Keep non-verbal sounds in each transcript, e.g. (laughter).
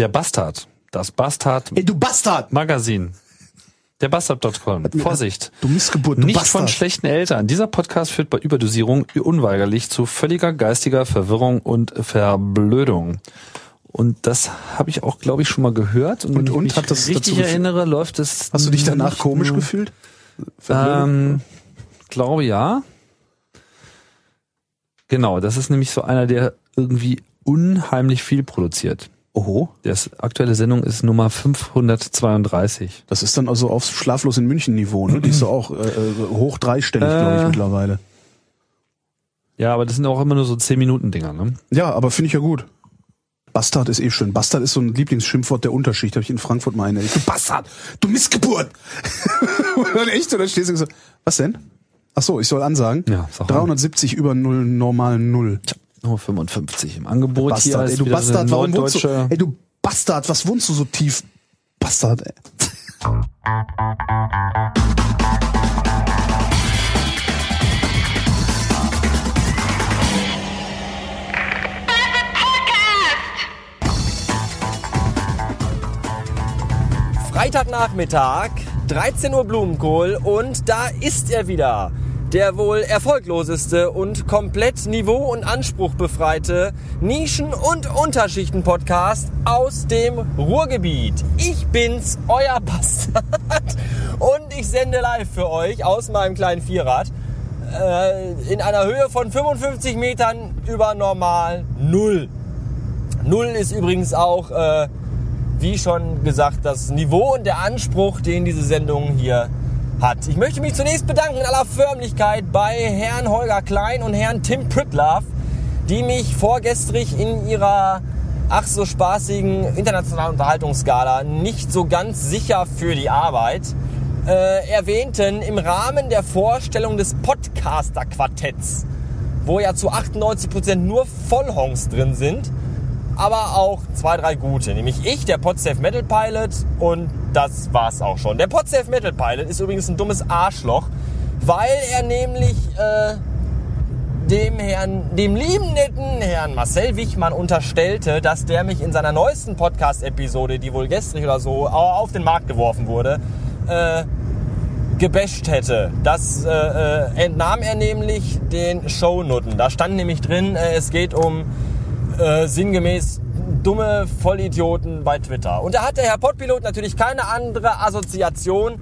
Der Bastard. Das Bastard Ey, du Bastard! Magazin. Der Bastard.com. Vorsicht. Du Missgeburt, du Nicht Bastard. von schlechten Eltern. Dieser Podcast führt bei Überdosierung unweigerlich zu völliger geistiger Verwirrung und Verblödung. Und das habe ich auch, glaube ich, schon mal gehört. Und, Und- wenn ich und mich hat das richtig erinnere, läuft es. Hast du dich danach komisch gefühlt? Ähm, glaube ja. Genau, das ist nämlich so einer, der irgendwie unheimlich viel produziert. Oho. Das aktuelle Sendung ist Nummer 532. Das ist dann also aufs Schlaflos in München Niveau, ne? Die ist so auch äh, äh, hoch dreistellig, glaube ich, Äh. mittlerweile. Ja, aber das sind auch immer nur so 10 Minuten Dinger, ne? Ja, aber finde ich ja gut. Bastard ist eh schön. Bastard ist so ein Lieblingsschimpfwort der Unterschicht. Habe ich in Frankfurt mal eine. Du Bastard! Du Missgeburt! (laughs) und dann echt, und dann stehst du so, was denn? Ach so, ich soll ansagen. Ja, sag mal. 370 über null, normal null. Nur 55 im Angebot hier. Bastard, ist ey, du Bastard, so warum wohnst du? Ey, du Bastard, was wohnst du so tief? Bastard, ey. Freitagnachmittag, 13 Uhr Blumenkohl und da ist er wieder. Der wohl erfolgloseste und komplett niveau- und anspruchbefreite Nischen- und Unterschichten-Podcast aus dem Ruhrgebiet. Ich bin's, euer (laughs) Bastard. Und ich sende live für euch aus meinem kleinen Vierrad äh, in einer Höhe von 55 Metern über normal Null. Null ist übrigens auch, äh, wie schon gesagt, das Niveau und der Anspruch, den diese Sendung hier hat. Ich möchte mich zunächst bedanken in aller Förmlichkeit bei Herrn Holger Klein und Herrn Tim Pritlove, die mich vorgestrig in ihrer ach so spaßigen internationalen Unterhaltungsskala nicht so ganz sicher für die Arbeit äh, erwähnten im Rahmen der Vorstellung des Podcaster-Quartetts, wo ja zu 98% nur Vollhongs drin sind, aber auch zwei, drei gute. Nämlich ich, der Podsafe Metal Pilot und das war's auch schon. Der Podsafe Metal Pilot ist übrigens ein dummes Arschloch, weil er nämlich äh, dem Herrn, dem lieben netten Herrn Marcel Wichmann unterstellte, dass der mich in seiner neuesten Podcast-Episode, die wohl gestrig oder so auf den Markt geworfen wurde, äh, gebasht hätte. Das äh, äh, entnahm er nämlich den Shownoten. Da stand nämlich drin, äh, es geht um äh, sinngemäß dumme Vollidioten bei Twitter. Und da hat der Herr Podpilot natürlich keine andere Assoziation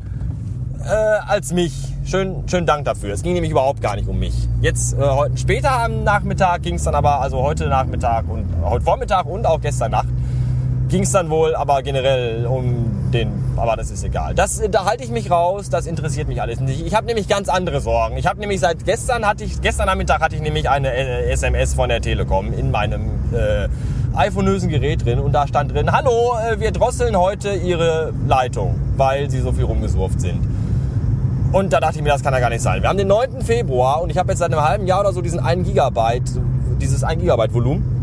äh, als mich. Schön, schönen Dank dafür. Es ging nämlich überhaupt gar nicht um mich. Jetzt äh, heute später am Nachmittag ging es dann aber, also heute Nachmittag und heute Vormittag und auch gestern Nacht ging es dann wohl aber generell um den, aber das ist egal. Das, da halte ich mich raus, das interessiert mich alles nicht. Ich habe nämlich ganz andere Sorgen. Ich habe nämlich seit gestern hatte ich, gestern Nachmittag hatte ich nämlich eine äh, SMS von der Telekom in meinem äh, iPhonösen Gerät drin und da stand drin, hallo, äh, wir drosseln heute Ihre Leitung, weil Sie so viel rumgesurft sind. Und da dachte ich mir, das kann ja gar nicht sein. Wir haben den 9. Februar und ich habe jetzt seit einem halben Jahr oder so diesen 1 Gigabyte, dieses 1 Gigabyte Volumen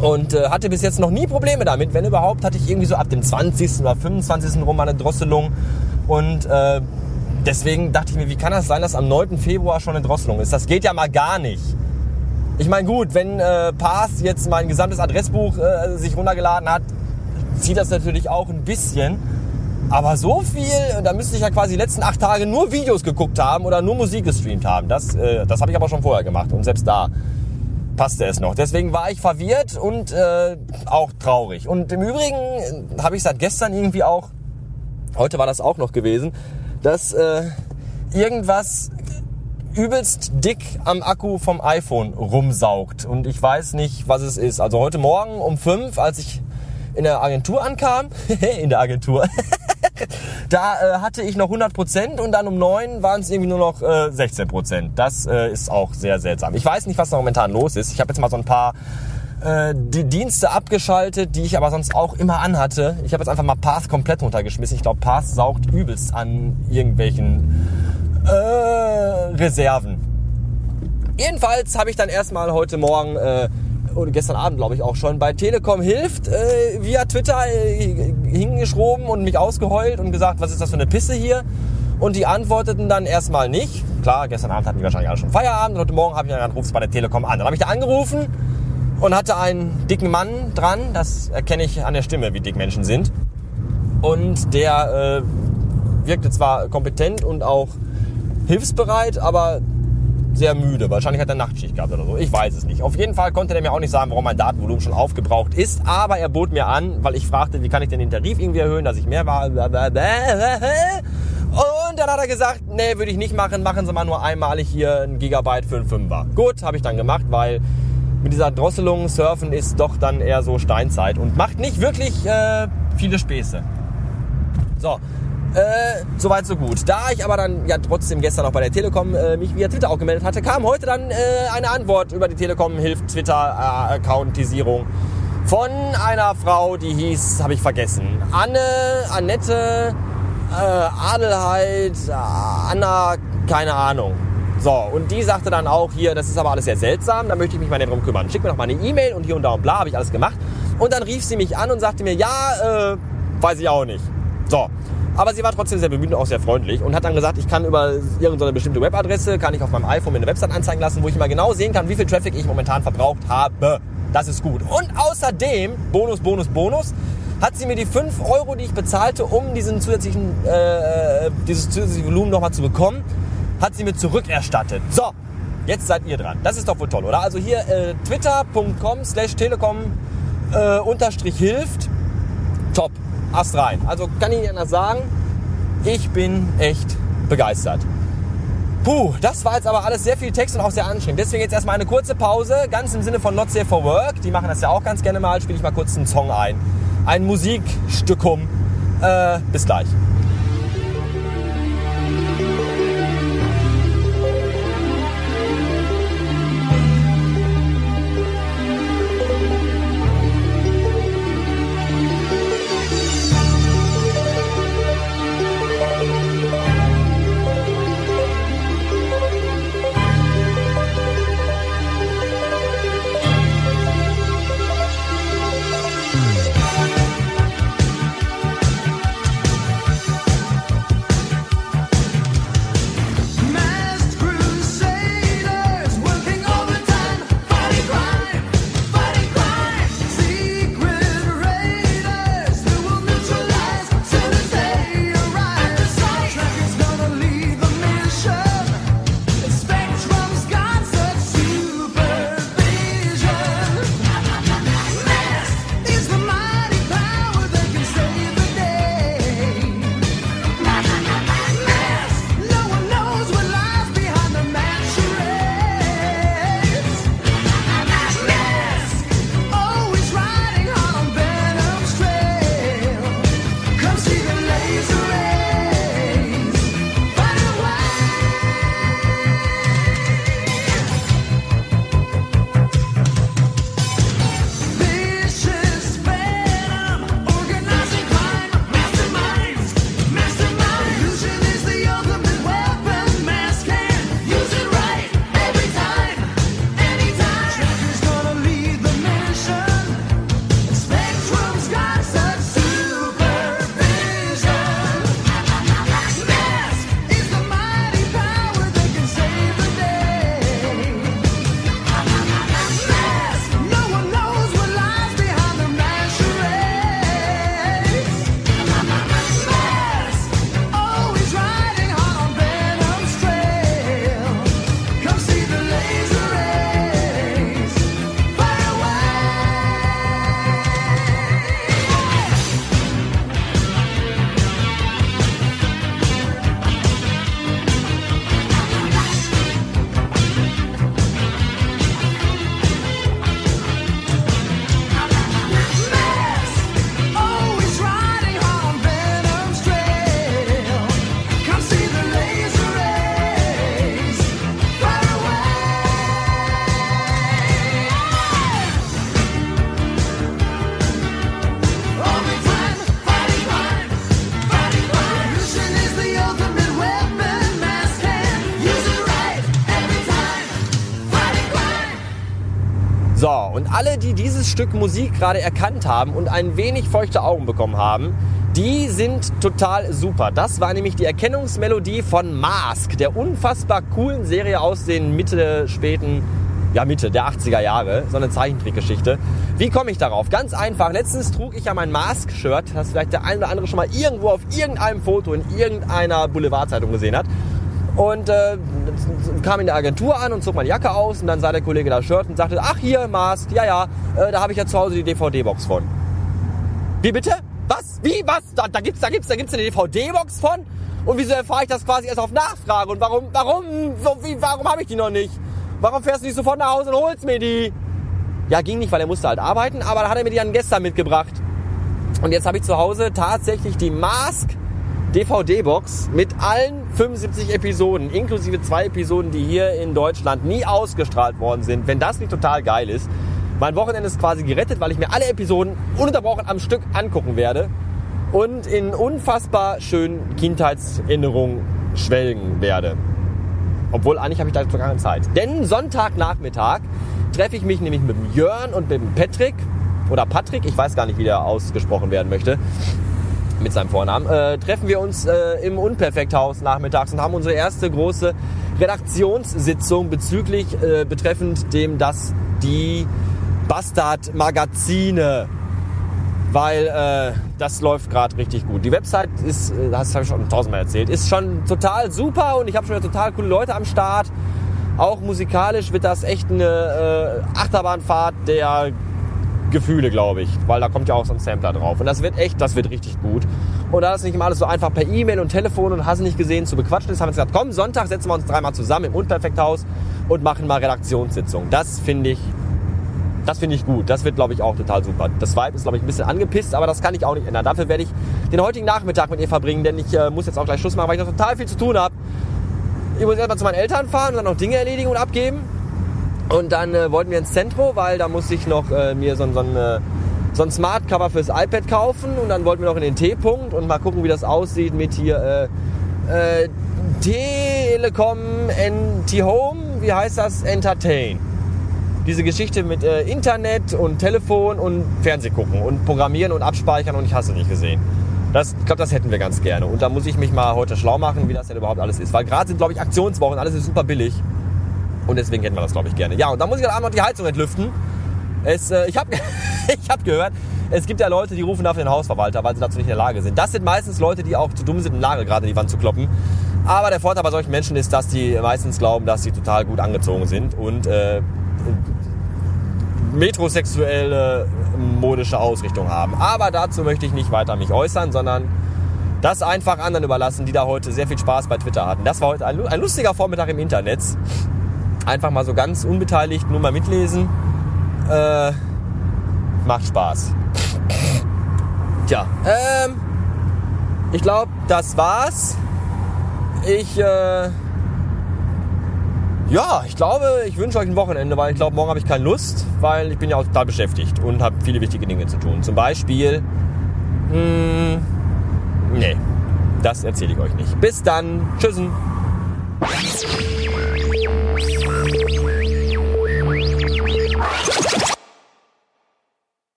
und äh, hatte bis jetzt noch nie Probleme damit. Wenn überhaupt, hatte ich irgendwie so ab dem 20. oder 25. rum eine Drosselung. Und äh, deswegen dachte ich mir, wie kann das sein, dass am 9. Februar schon eine Drosselung ist? Das geht ja mal gar nicht. Ich meine, gut, wenn äh, Pass jetzt mein gesamtes Adressbuch äh, sich runtergeladen hat, zieht das natürlich auch ein bisschen. Aber so viel, da müsste ich ja quasi die letzten acht Tage nur Videos geguckt haben oder nur Musik gestreamt haben. Das, äh, das habe ich aber schon vorher gemacht und selbst da passte es noch. Deswegen war ich verwirrt und äh, auch traurig. Und im Übrigen äh, habe ich seit gestern irgendwie auch, heute war das auch noch gewesen, dass äh, irgendwas übelst dick am Akku vom iPhone rumsaugt. Und ich weiß nicht, was es ist. Also heute Morgen um fünf, als ich in der Agentur ankam, (laughs) in der Agentur, (laughs) da äh, hatte ich noch 100% und dann um neun waren es irgendwie nur noch äh, 16%. Das äh, ist auch sehr seltsam. Ich weiß nicht, was da momentan los ist. Ich habe jetzt mal so ein paar äh, die Dienste abgeschaltet, die ich aber sonst auch immer anhatte. Ich habe jetzt einfach mal Path komplett runtergeschmissen. Ich glaube, Path saugt übelst an irgendwelchen äh, Reserven. Jedenfalls habe ich dann erstmal heute Morgen äh, oder gestern Abend glaube ich auch schon bei Telekom hilft äh, via Twitter äh, hingeschroben und mich ausgeheult und gesagt, was ist das für eine Pisse hier? Und die antworteten dann erstmal nicht. Klar, gestern Abend hatten die wahrscheinlich alle schon Feierabend und heute Morgen habe ich dann gedacht, bei der Telekom an. Dann habe ich da angerufen und hatte einen dicken Mann dran. Das erkenne ich an der Stimme, wie dick Menschen sind. Und der äh, wirkte zwar kompetent und auch hilfsbereit, aber sehr müde. Wahrscheinlich hat er Nachtschicht gehabt oder so. Ich weiß es nicht. Auf jeden Fall konnte er mir auch nicht sagen, warum mein Datenvolumen schon aufgebraucht ist. Aber er bot mir an, weil ich fragte, wie kann ich denn den Tarif irgendwie erhöhen, dass ich mehr war. Und dann hat er gesagt, nee, würde ich nicht machen. Machen Sie mal nur einmalig hier ein Gigabyte für einen Fünfer. Gut, habe ich dann gemacht, weil mit dieser Drosselung surfen ist doch dann eher so Steinzeit und macht nicht wirklich äh, viele Späße. So, äh, soweit so gut. Da ich aber dann ja trotzdem gestern auch bei der Telekom äh, mich via Twitter auch gemeldet hatte, kam heute dann äh, eine Antwort über die Telekom hilft Twitter äh, Accountisierung von einer Frau, die hieß, habe ich vergessen, Anne, Annette, äh, Adelheid, äh, Anna, keine Ahnung. So, und die sagte dann auch hier, das ist aber alles sehr seltsam, da möchte ich mich mal drum kümmern. Schick mir doch mal eine E-Mail und hier und da und bla, habe ich alles gemacht. Und dann rief sie mich an und sagte mir, ja, äh, weiß ich auch nicht. So, aber sie war trotzdem sehr bemüht und auch sehr freundlich und hat dann gesagt, ich kann über irgendeine bestimmte Webadresse, kann ich auf meinem iPhone mir eine Website anzeigen lassen, wo ich mal genau sehen kann, wie viel Traffic ich momentan verbraucht habe. Das ist gut. Und außerdem, Bonus, Bonus, Bonus, hat sie mir die 5 Euro, die ich bezahlte, um diesen zusätzlichen, äh, dieses zusätzliche Volumen nochmal zu bekommen, hat sie mir zurückerstattet. So, jetzt seid ihr dran. Das ist doch wohl toll, oder? Also hier äh, twitter.com slash telekom äh, unterstrich hilft. Top. Ast rein. Also kann ich Ihnen anders sagen, ich bin echt begeistert. Puh, das war jetzt aber alles sehr viel Text und auch sehr anstrengend. Deswegen jetzt erstmal eine kurze Pause, ganz im Sinne von Not Safe for Work. Die machen das ja auch ganz gerne mal. Spiele ich mal kurz einen Song ein. Ein Musikstückum. Äh, bis gleich. Alle, die dieses Stück Musik gerade erkannt haben und ein wenig feuchte Augen bekommen haben, die sind total super. Das war nämlich die Erkennungsmelodie von Mask, der unfassbar coolen Serie aus den Mitte, späten ja Mitte der 80er Jahre, so eine Zeichentrickgeschichte. Wie komme ich darauf? Ganz einfach. Letztens trug ich ja mein Mask-Shirt, das vielleicht der ein oder andere schon mal irgendwo auf irgendeinem Foto in irgendeiner Boulevardzeitung gesehen hat. Und äh, kam in der Agentur an und zog meine Jacke aus und dann sah der Kollege das Shirt und sagte, ach hier, Mask, ja, ja, äh, da habe ich ja zu Hause die DVD-Box von. Wie bitte? Was? Wie? Was? Da, da gibt's, da gibt's, da gibt's eine DVD-Box von? Und wieso erfahre ich das quasi erst auf Nachfrage? Und warum, warum, so, wie, warum habe ich die noch nicht? Warum fährst du nicht sofort nach Hause und holst mir die? Ja, ging nicht, weil er musste halt arbeiten, aber dann hat er mir die dann gestern mitgebracht. Und jetzt habe ich zu Hause tatsächlich die Mask DVD-Box mit allen 75 Episoden, inklusive zwei Episoden, die hier in Deutschland nie ausgestrahlt worden sind. Wenn das nicht total geil ist. Mein Wochenende ist quasi gerettet, weil ich mir alle Episoden ununterbrochen am Stück angucken werde und in unfassbar schönen Kindheitserinnerungen schwelgen werde. Obwohl eigentlich habe ich dazu keine Zeit. Denn Sonntagnachmittag treffe ich mich nämlich mit dem Jörn und mit dem Patrick oder Patrick, ich weiß gar nicht, wie der ausgesprochen werden möchte, mit seinem Vornamen, äh, treffen wir uns äh, im Unperfekthaus nachmittags und haben unsere erste große Redaktionssitzung bezüglich, äh, betreffend dem, dass die Bastard-Magazine weil äh, das läuft gerade richtig gut. Die Website ist, das habe ich schon tausendmal erzählt, ist schon total super und ich habe schon total coole Leute am Start. Auch musikalisch wird das echt eine äh, Achterbahnfahrt der Gefühle, glaube ich, weil da kommt ja auch so ein Sampler drauf. Und das wird echt, das wird richtig gut. Und da das nicht immer alles so einfach per E-Mail und Telefon und hast nicht gesehen zu bequatschen ist, haben wir gesagt, komm, Sonntag setzen wir uns dreimal zusammen im Unperfekthaus und machen mal Redaktionssitzung. Das finde ich das finde ich gut. Das wird, glaube ich, auch total super. Das Vibe ist, glaube ich, ein bisschen angepisst, aber das kann ich auch nicht ändern. Dafür werde ich den heutigen Nachmittag mit ihr verbringen, denn ich äh, muss jetzt auch gleich Schluss machen, weil ich noch total viel zu tun habe. Ich muss erstmal zu meinen Eltern fahren und dann noch Dinge erledigen und abgeben. Und dann äh, wollten wir ins Zentrum, weil da musste ich noch äh, mir so, so ein äh, so ein Smart Cover fürs iPad kaufen und dann wollten wir noch in den T-Punkt und mal gucken, wie das aussieht mit hier äh, äh, Telekom NT Home, wie heißt das? Entertain diese Geschichte mit äh, Internet und Telefon und Fernseh gucken und programmieren und abspeichern und ich hasse nicht gesehen. Das, ich glaube, das hätten wir ganz gerne. Und da muss ich mich mal heute schlau machen, wie das denn überhaupt alles ist. Weil gerade sind, glaube ich, Aktionswochen, alles ist super billig. Und deswegen hätten wir das, glaube ich, gerne. Ja, und da muss ich Abend noch die Heizung entlüften. Es, äh, ich habe (laughs) ich hab gehört, es gibt ja Leute, die rufen dafür den Hausverwalter, weil sie dazu nicht in der Lage sind. Das sind meistens Leute, die auch zu dumm sind, einen Nagel gerade in die Wand zu kloppen. Aber der Vorteil bei solchen Menschen ist, dass die meistens glauben, dass sie total gut angezogen sind und äh, metrosexuelle modische Ausrichtung haben. Aber dazu möchte ich nicht weiter mich äußern, sondern das einfach anderen überlassen, die da heute sehr viel Spaß bei Twitter hatten. Das war heute ein, ein lustiger Vormittag im Internet. Einfach mal so ganz unbeteiligt, nur mal mitlesen. Äh, macht Spaß. Tja, ähm, ich glaube, das war's. Ich, äh, ja, ich glaube, ich wünsche euch ein Wochenende, weil ich glaube, morgen habe ich keine Lust, weil ich bin ja auch total beschäftigt und habe viele wichtige Dinge zu tun. Zum Beispiel, mh, nee, das erzähle ich euch nicht. Bis dann, tschüssen.